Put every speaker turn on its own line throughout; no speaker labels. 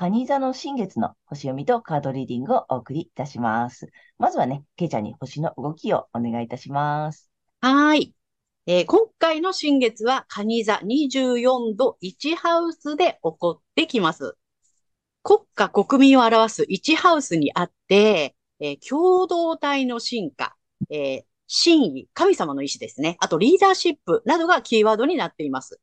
蟹座の新月の星読みとカードリーディングをお送りいたします。まずはね、ケイちゃんに星の動きをお願いいたします。
はい。えー、今回の新月は、蟹座24度1ハウスで起こってきます。国家国民を表す1ハウスにあって、えー、共同体の進化、えー、真意、神様の意志ですね。あとリーダーシップなどがキーワードになっています。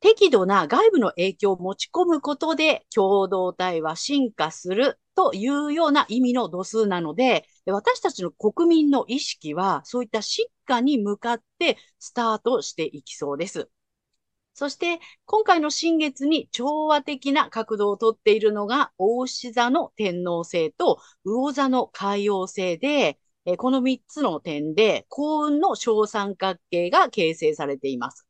適度な外部の影響を持ち込むことで共同体は進化するというような意味の度数なので、私たちの国民の意識はそういった進化に向かってスタートしていきそうです。そして、今回の新月に調和的な角度をとっているのが、大牛座の天皇星と魚座の海王星で、この3つの点で幸運の小三角形が形成されています。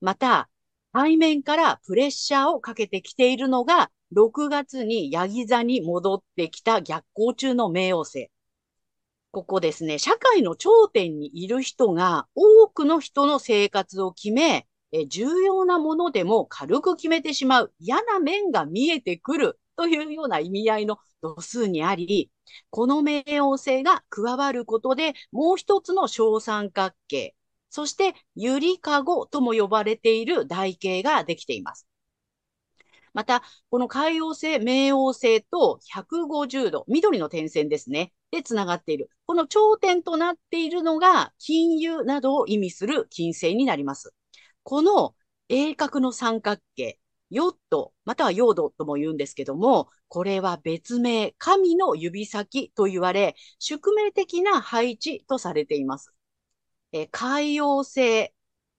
また、背面からプレッシャーをかけてきているのが、6月にヤギ座に戻ってきた逆行中の冥王星。ここですね、社会の頂点にいる人が多くの人の生活を決め、え重要なものでも軽く決めてしまう嫌な面が見えてくるというような意味合いの度数にあり、この冥王星が加わることで、もう一つの小三角形、そしてゆりかごとも呼ばれている台形ができています。また、この海王星、冥王星と150度、緑の点線ですね。で、つながっている。この頂点となっているのが、金融などを意味する金星になります。この鋭角の三角形、ヨット、またはヨードとも言うんですけども、これは別名、神の指先と言われ、宿命的な配置とされています。え海洋性、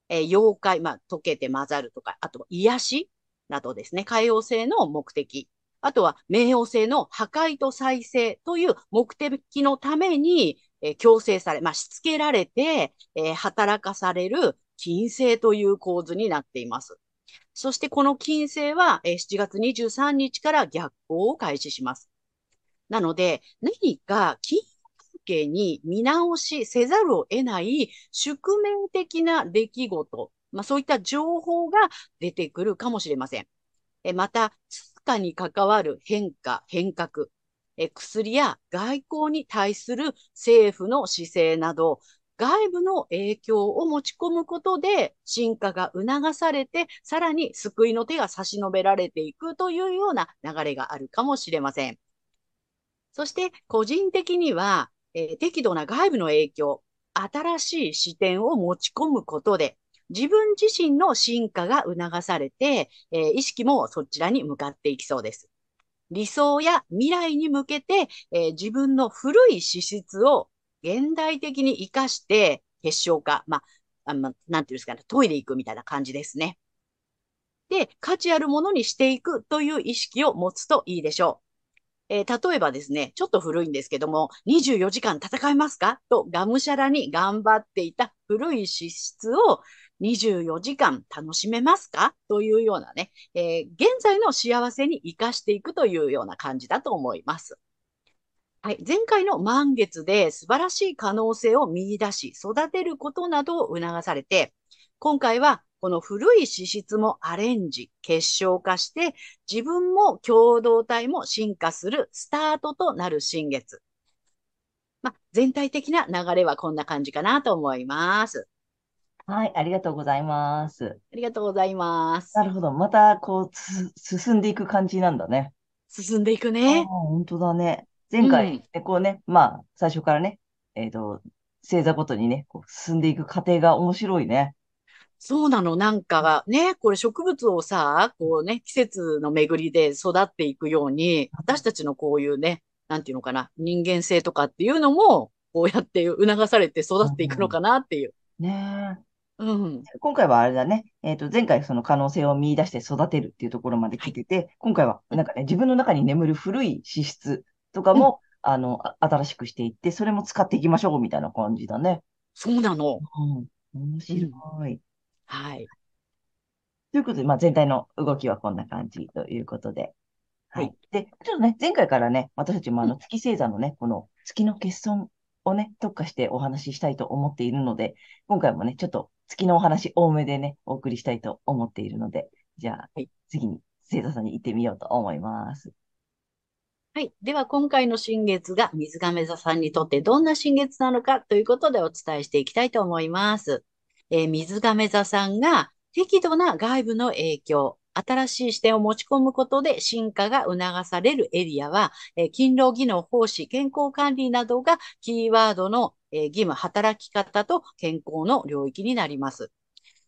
え妖怪、まあ、溶けて混ざるとか、あと癒しなどですね、海洋性の目的。あとは、冥王星の破壊と再生という目的のために、えー、強制され、まあ、しつけられて、えー、働かされる金星という構図になっています。そしてこの金星は7月23日から逆行を開始します。なので、何か金関係に見直しせざるを得ない宿命的な出来事、まあ、そういった情報が出てくるかもしれません。えまた、通貨に関わる変化、変革、え薬や外交に対する政府の姿勢など、外部の影響を持ち込むことで進化が促されて、さらに救いの手が差し伸べられていくというような流れがあるかもしれません。そして個人的には、え、適度な外部の影響、新しい視点を持ち込むことで、自分自身の進化が促されて、えー、意識もそちらに向かっていきそうです。理想や未来に向けて、えー、自分の古い資質を現代的に活かして結晶化、まあ、あなんていうんですかね、トイレ行くみたいな感じですね。で、価値あるものにしていくという意識を持つといいでしょう。えー、例えばですね、ちょっと古いんですけども、24時間戦えますか？とがむしゃらに頑張っていた古い資質を24時間楽しめますか？というようなね、えー、現在の幸せに活かしていくというような感じだと思います。はい、前回の満月で素晴らしい可能性を見出し、育てることなどを促されて、今回はこの古い資質もアレンジ、結晶化して、自分も共同体も進化するスタートとなる新月。まあ、全体的な流れはこんな感じかなと思います。
はい、ありがとうございます。
ありがとうございます。
なるほど。また、こう、進んでいく感じなんだね。
進んでいくね。
本当だね。前回、
うん
でこうね、まあ、最初からね、えっと、星座ごとにね、こう進んでいく過程が面白いね。
そうなの。なんかね、これ植物をさ、こうね、季節の巡りで育っていくように、私たちのこういうね、なんていうのかな、人間性とかっていうのも、こうやって促されて育っていくのかなっていう。
ね
うん。
え今回はあれだね、えっと、前回その可能性を見出して育てるっていうところまで来てて、今回はなんかね、自分の中に眠る古い資質とかも、あの、あ新しくしていって、それも使っていきましょうみたいな感じだね。
そうなの。
うん。面白い。
はい。
ということで、まあ、全体の動きはこんな感じということで。は
はい
い。で、ちょっとね、前回からね、私たちもあの月星座のね、この月の欠損をね、特化してお話ししたいと思っているので、今回もね、ちょっと月のお話多めでね、お送りしたいと思っているので、じゃあ
はい、
次に星座さんに行ってみようと思います。
はい。では、今回の新月が水亀座さんにとってどんな新月なのかということでお伝えしていきたいと思います。えー水亀座さんが適度な外部の影響、新しい視点を持ち込むことで進化が促されるエリアは、え勤労技能、奉仕、健康管理などがキーワードの、え義務、働き方と健康の領域になります。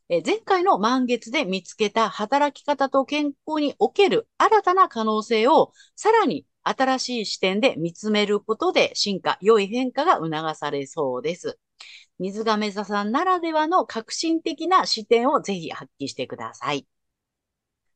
え前回の満月で見つけた働き方と健康における新たな可能性をさらに新しい視点で見つめることで進化、良い変化が促されそうです。水亀座さんならではの革新的な視点をぜひ発揮してください。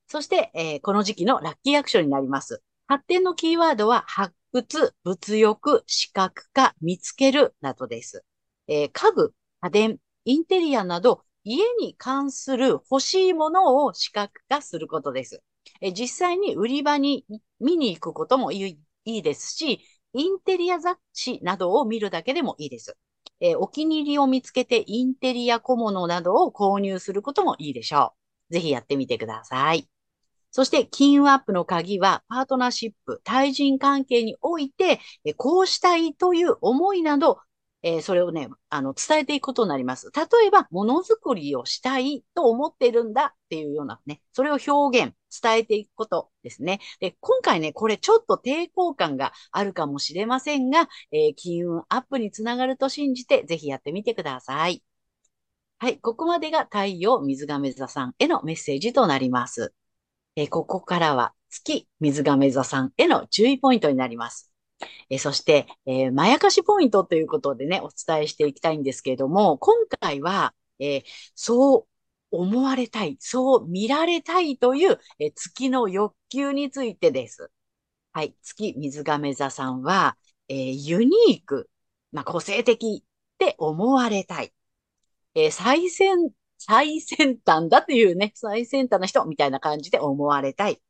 そして、えーこの時期のラッキーアクションになります。発展のキーワードは発掘、物欲、視覚化、見つけるなどです。えー家具、家電、インテリアなど家に関する欲しいものを視覚化することです。え実際に売り場に見に行くこともいいですし、インテリア雑誌などを見るだけでもいいです。えーお気に入りを見つけてインテリア小物などを購入することもいいでしょう。ぜひやってみてください。そして、金運アップの鍵は、パートナーシップ、対人関係において、こうしたいという思いなど、えーそれをね、あの、伝えていくことになります。例えば、ものづくりをしたいと思ってるんだっていうようなね、それを表現、伝えていくことですね。で、今回ね、これちょっと抵抗感があるかもしれませんが、えー金運アップにつながると信じて、ぜひやってみてください。はい、ここまでが太陽水亀座さんへのメッセージとなります。えーここからは月水亀座さんへの注意ポイントになります。えそして、えーまやかしポイントということでね、お伝えしていきたいんですけれども、今回は、えーそう思われたい、そう見られたいという、え月の欲求についてです。はい。月水亀座さんは、えーユニーク、まあ、個性的って思われたい。えー最先、最先端だっていうね、最先端の人みたいな感じで思われたい。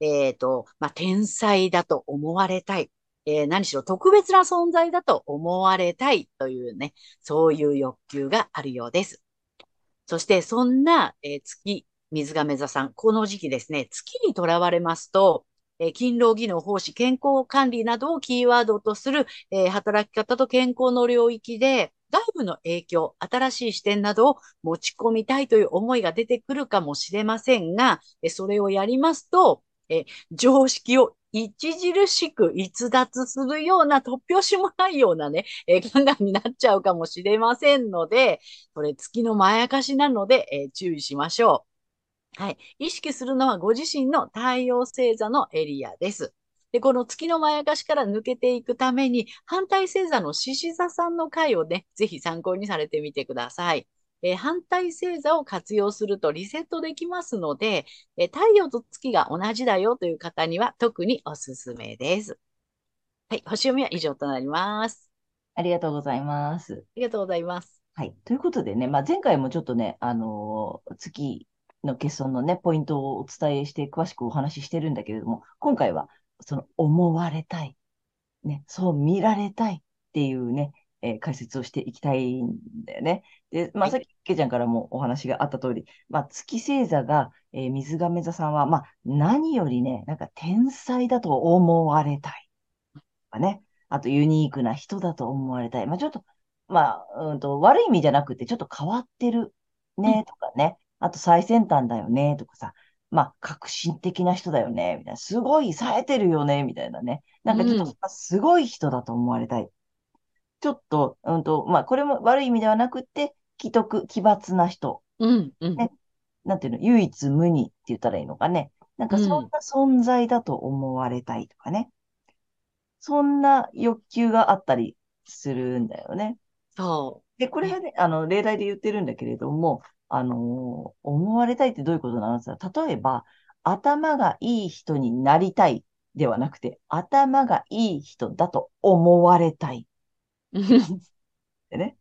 えっと、まあ、天才だと思われたい。えー何しろ特別な存在だと思われたいというね、そういう欲求があるようです。そして、そんな、えー月、水亀座さん、この時期ですね、月にとらわれますと、え勤労技能、奉仕、健康管理などをキーワードとする、えー働き方と健康の領域で、外部の影響、新しい視点などを持ち込みたいという思いが出てくるかもしれませんが、えそれをやりますと、え常識を著しく逸脱するような突拍子もないようなね、えー考えになっちゃうかもしれませんので、それ月のまやかしなので、えー注意しましょう。はい。意識するのはご自身の太陽星座のエリアです。で、この月のまやかしから抜けていくために、反対星座の獅子座さんの回をね、ぜひ参考にされてみてください。えー反対星座を活用するとリセットできますので、えー太陽と月が同じだよという方には特におすすめです。はい。星読みは以上となります。
ありがとうございます。
ありがとうございます。
はい。ということでね、まあ、前回もちょっとね、あのー月の欠損のね、ポイントをお伝えして詳しくお話ししてるんだけれども、今回は、その思われたい、ね、そう見られたいっていうね、えー解説をしていきたいんだよね。で、まあ、
はい
さっき、けいちゃんからもお話があった通り、まあ、月星座が、えー水亀座さんは、まあ、何よりね、なんか天才だと思われたい。ね。あと、ユニークな人だと思われたい。まあ、ちょっと、まあ、うんと、悪い意味じゃなくて、ちょっと変わってるね、とかね。あと、最先端だよね、とかさ。まあ、革新的な人だよね、みたいな。すごい冴えてるよね、みたいなね。なんかちょっと、すごい人だと思われたい。ちょっと、うんと、まあ、これも悪い意味ではなくて、奇特、奇抜な人。
うん、うん。
ねなんていうの、唯一無二って言ったらいいのかね。なんかそんな存在だと思われたいとかね。そんな欲求があったりするんだよね。
そ
で、これがね、あの、例題で言ってるんだけれども、あのー思われたいってどういうことなの？って言ったら例えば、頭がいい人になりたいではなくて、頭がいい人だと思われたい。
う。
でね。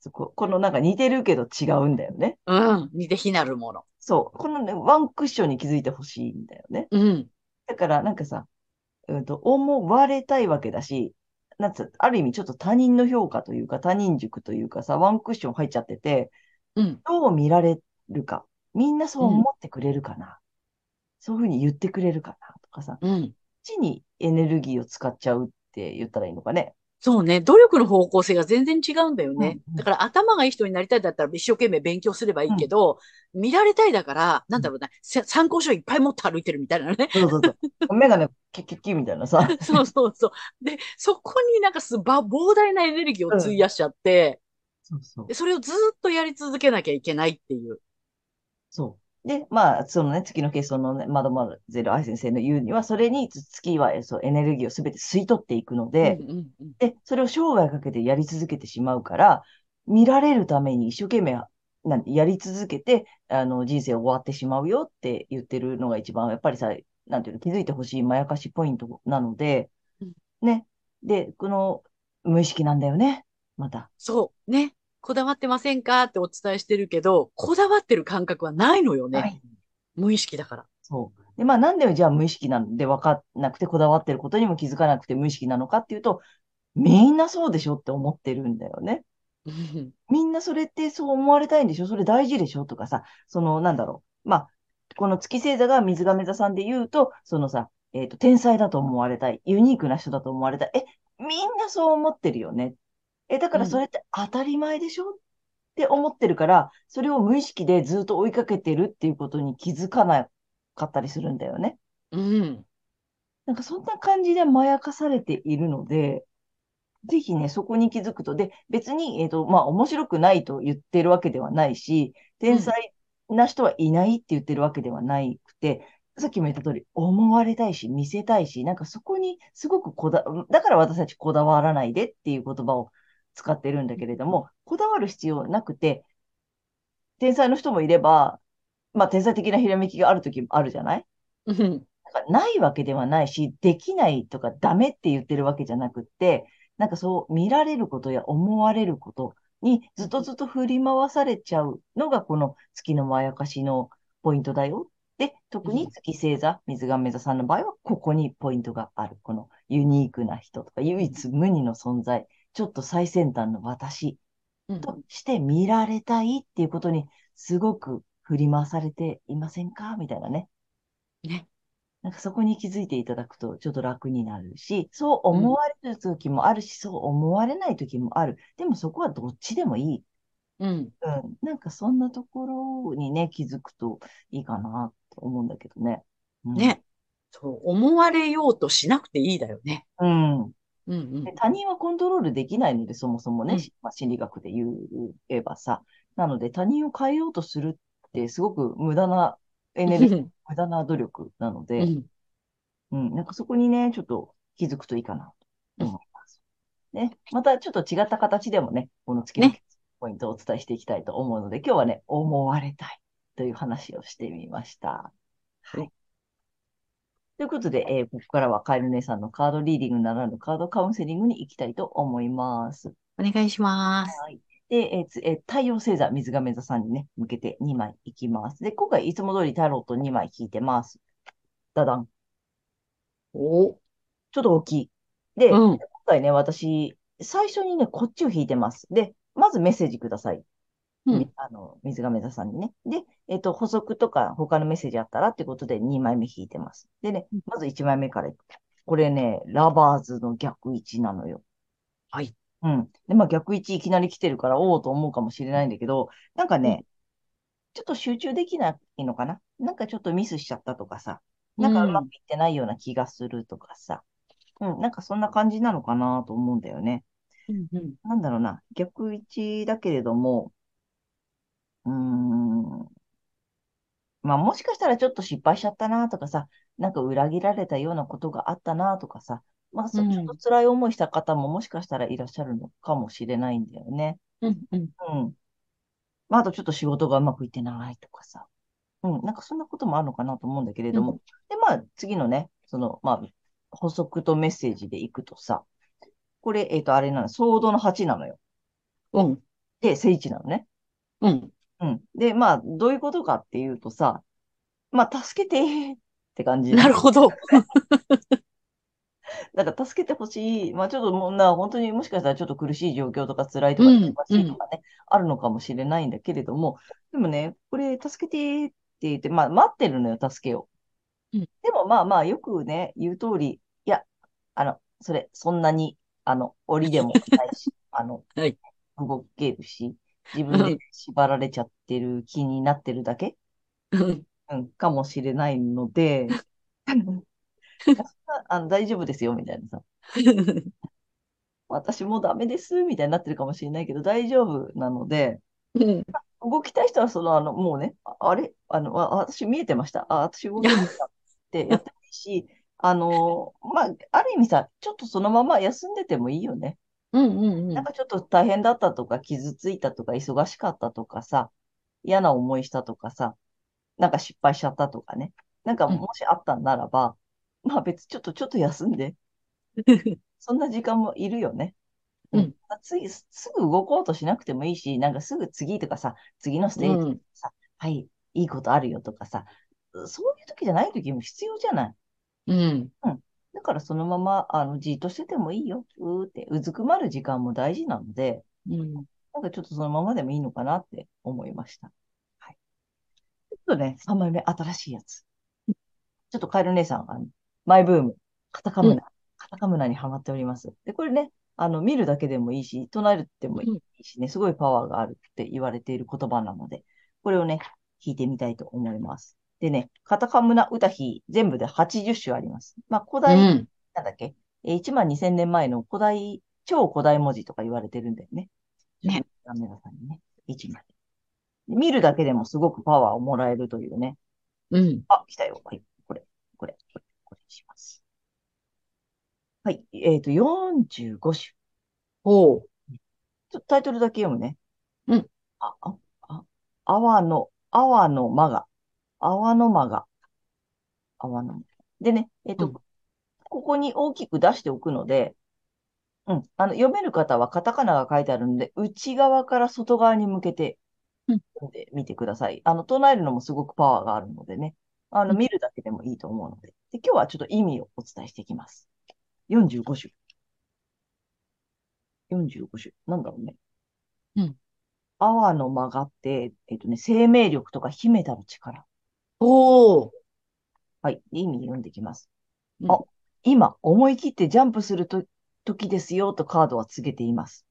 そこ、このなんか似てるけど違うんだよね。
うん。似て非なるもの。
そう。このね、ワンクッションに気づいてほしいんだよね。
うん。
だから、なんかさ、うんと、思われたいわけだし、なんつう、ある意味ちょっと他人の評価というか、他人軸というかさ、ワンクッション入っちゃってて、
うん。
どう見られるか。みんなそう思ってくれるかな。そういうふうに言ってくれるかなとかさ、こっ
うん。
ちにエネルギーを使っちゃうって言ったらいいのかね。
そうね。努力の方向性が全然違うんだよね。
うんうん
だから頭がいい人になりたいだったら一生懸命勉強すればいいけど、見られたいだから、なんだろうな、せ参考書いっぱい持って歩いてるみたいなね。
そうそうそう。メガネ、キュッキュッキュみたいなさ。
そうそうそう。で、そこになんかすば、膨大なエネルギーを費やしちゃって、
そうそう
で。それをずっとやり続けなきゃいけないっていう。
そう。で、まあ、そのね、月の欠損のね、マドマゼル愛先生の言うには、それに月はそうエネルギーをすべて吸い取っていくので、
うんうんうん
で、それを生涯かけてやり続けてしまうから、見られるために一生懸命なんやり続けて、あの、人生終わってしまうよって言ってるのが一番、やっぱりさ、なんていうの、気づいてほしいまやかしポイントなので
うん、
ね。で、この、無意識なんだよね。また。
そう。ね。こだわってませんかってお伝えしてるけど、こだわってる感覚はないのよね。
はい
無意識だから。
そう。で、まあ、なんでじゃあ無意識なんで分かんなくて、こだわってることにも気づかなくて無意識なのかっていうと、みんなそうでしょって思ってるんだよね。
う ん
みんなそれってそう思われたいんでしょ？それ大事でしょ？とかさ、その、なんだろう。まあ、この月星座が水亀座さんで言うと、そのさ、えっと、天才だと思われたい。ユニークな人だと思われたい。え、みんなそう思ってるよね。え、だからそれって当たり前でしょって思ってるから、それを無意識でずっと追いかけてるっていうことに気づかなかったりするんだよね。
うん。
なんかそんな感じでまやかされているので、ぜひね、そこに気づくと。で、別に、えっと、まあ、面白くないと言ってるわけではないし、天才な人はいないって言ってるわけではないくて、さっきも言った通り、思われたいし、見せたいし、なんかそこにすごくこだ、だから私たちこだわらないでっていう言葉を使ってるんだけれども、こだわる必要なくて、天才の人もいれば、まあ、天才的なひらめきがある時もあるじゃない？
うん。
なんかないわけではないし、できないとかダメって言ってるわけじゃなくって、なんかそう見られることや思われることにずっとずっと振り回されちゃうのがこの月のまやかしのポイントだよ。で、特に月星座、水亀座さんの場合はここにポイントがある。このユニークな人とか唯一無二の存在、ちょっと最先端の私
うん
として見られたいっていうことにすごく振り回されていませんか？みたいなね。
ね。
なんかそこに気づいていただくとちょっと楽になるし、そう思われる時もあるし、そう思われない時もある。でもそこはどっちでもいい。
うん。
うん。なんかそんなところにね、気づくといいかなと思うんだけどね。うん、
ね。そう、思われようとしなくていいだよね。
うん。
うんうん
で。他人はコントロールできないので、そもそもね、
うん
しまあ、心理学で言えばさ。なので他人を変えようとするってすごく無駄なエネルギー、無駄な努力なので、
うん。
うん、なんかそこにね、ちょっと気づくといいかなと思います。ね、またちょっと違った形でもね、この月の
ね
ポイントをお伝えしていきたいと思うので、今日はね、思われたいという話をしてみました。はい。ということで、えーここからはカエル姉さんのカードリーディングならぬカードカウンセリングに行きたいと思います。
お願いします。
はい。で、えーつえー太陽星座、水亀座さんにね、向けて2枚いきます。で、今回いつも通りタロット2枚引いてます。ダダン。
お。
ちょっと大きい。で、
うん。
今回ね、私、最初にね、こっちを引いてます。で、まずメッセージください。
うん
みあの、水亀座さんにね。で、えっと、補足とか他のメッセージあったらってことで2枚目引いてます。でね
うん、
まず1枚目からいく。これね、ラバーズの逆位置なのよ。
はい。
うん。で、まあ逆位置いきなり来てるから、おおと思うかもしれないんだけど、なんかね、ちょっと集中できないのかな？なんかちょっとミスしちゃったとかさ、なんかうまくいってないような気がするとかさ、うん、なんかそんな感じなのかなと思うんだよね。
うんうん
なんだろうな、逆位置だけれども、うーん、まあもしかしたらちょっと失敗しちゃったなとかさ、なんか裏切られたようなことがあったなとかさ、まあそ
うん
ちょっと辛い思いした方ももしかしたらいらっしゃるのかもしれないんだよね。
うんうん
うん。まああとちょっと仕事がうまくいってないとかさ。うん、なんかそんなこともあるのかなと思うんだけれども。
うん
で、まあ次のね、その、まあ補足とメッセージでいくとさ、これ、えっと、あれなの、ソードの8なのよ。
うん
で、聖地なのね。
うん
うん。で、まあ、どういうことかっていうとさ、まあ、助けてーって感じ。
なるほど。
だから助けてほしい。まあちょっともうな、本当にもしかしたらちょっと苦しい状況とか辛いとか
うん
忙しいとかね、あるのかもしれないんだけれども、でもね、これ助けてって言って、まあ待ってるのよ、助けを。
うん
でもまあまあよくね、言う通り、いや、あの、それ、そんなに、あの、檻でもないし、あの、
はい
動けるし、自分で縛られちゃってる気になってるだけ、
うん。
うん、かもしれないので、あの大丈夫ですよ、みたいなさ。私もうダメです、みたいになってるかもしれないけど、大丈夫なので、
うん。
動きたい人は、その、あの、もうね、ああれ？あの、あ、私見えてました？あ、私動けました。ってやってもいいし、あの、まあ、ある意味さ、ちょっとそのまま休んでてもいいよね。
うんうんうん
なんかちょっと大変だったとか、傷ついたとか、忙しかったとかさ、嫌な思いしたとかさ、なんか失敗しちゃったとかね。なんか
うん
もしあったんならば、まあ別にちょっと、ちょっと休んで、そんな時間もいるよね。
うん。
次、すすぐ動こうとしなくてもいいし、なんかすぐ次とかさ、次のステージとかさ、はい、いいことあるよとかさ、そういう時じゃない時も必要じゃない。
うん
だからそのまま、あの、じーっとしててもいいよ。うーって、うずくまる時間も大事なので、
うん
なんかちょっとそのままでもいいのかなって思いました。はい。ちょっとね、3枚目、新しいやつ。ちょっとカエル姉さん、あの、マイブーム、カタカムナ、カタカムナにハマっております。で、これね、あの、見るだけでもいいし、唱えるってもいいしね、すごいパワーがあるって言われている言葉なので、これをね、弾いてみたいと思います。でね、カタカムナ歌碑、全部で80種あります。まあ、古
う
代、
ん
なんだっけ、えー1万2000年前の古代、超古代文字とか言われてるんだよね。
ね。
カメラさんにね、1枚。見るだけでもすごくパワーをもらえるというね。
うん
あ、来たよ。はい。これ、これ、これ、これにします。はい。えっ、と、45種。ち
ほう
ょっとタイトルだけ読むね。
うん。
あ、あ、あ、阿波の、阿波の間が、阿波の間が、阿波の間。でね、えっ、と、
うん
ここに大きく出しておくので、うん。あの、読める方はカタカナが書いてあるので、内側から外側に向けて
うん
読んでみてください。あの、唱えるのもすごくパワーがあるのでね。あの、
うん
見るだけでもいいと思うので。で、今日はちょっと意味をお伝えしていきます。45種。45種。なんだろうね。
うん。
阿波の間がって、えっとね、生命力とか秘めたる力。
ほう
はい。意味読んでいきます。
うん
あ、今、思い切ってジャンプすると、時ですよとカードは告げています。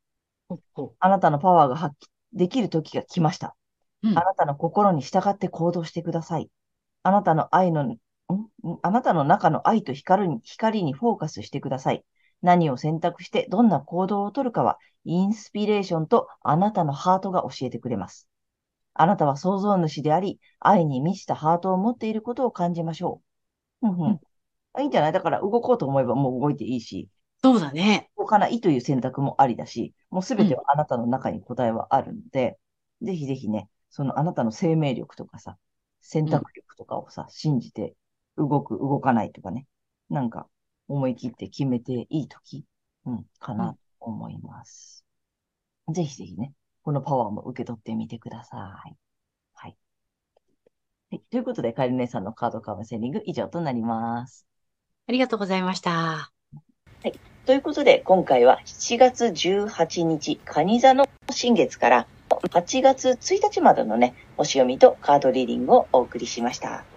あなたのパワーが発揮できる時が来ました。
うん
あなたの心に従って行動してください。あなたの愛の、ん？ん？あなたの中の愛と光に光にフォーカスしてください。何を選択してどんな行動をとるかは、インスピレーションとあなたのハートが教えてくれます。あなたは創造主であり、愛に満ちたハートを持っていることを感じましょう。うんう
うん
ん。いいんじゃない？だから動こうと思えばもう動いていいし、
そうだね。
動かないという選択もありだし、もうすべてはあなたの中に答えはあるので、ぜひぜひね、そのあなたの生命力とかさ、選択力とかをさ、信じて動く、動かないとかね、なんか思い切って決めていいとき、うん、かなと思います。ぜひぜひね、このパワーも受け取ってみてください。はい。はい、ということで、カエル姉さんのカードカウンセリング以上となります。
ありがとうございました。
ということで、今回は7月18日、蟹座の新月から8月1日までのね、星読みとカードリーディングをお送りしました。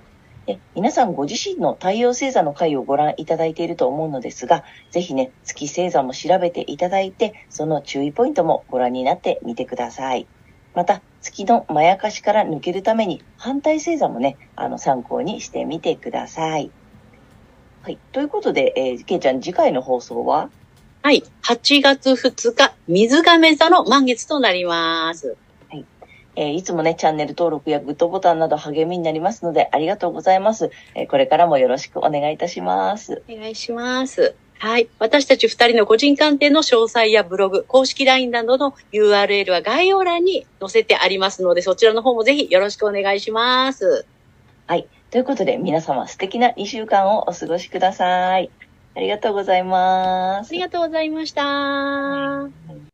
皆さんご自身の太陽星座の回をご覧いただいていると思うのですが、ぜひね、月星座も調べていただいて、その注意ポイントもご覧になってみてください。また、月のまやかしから抜けるために、反対星座もね、あの、参考にしてみてください。はい。ということで、えー、けいちゃん、次回の放送は？
はい。8月2日、水亀座の満月となります。
えーいつもね、チャンネル登録やグッドボタンなど励みになりますので、ありがとうございます。えーこれからもよろしくお願いいたします。
お願いします。はい。私たち二人の個人鑑定の詳細やブログ、公式 LINE などの URL は概要欄に載せてありますので、そちらの方もぜひよろしくお願いします。
ということで、皆様素敵な2週間をお過ごしください。ありがとうございます
あり。がとうございました。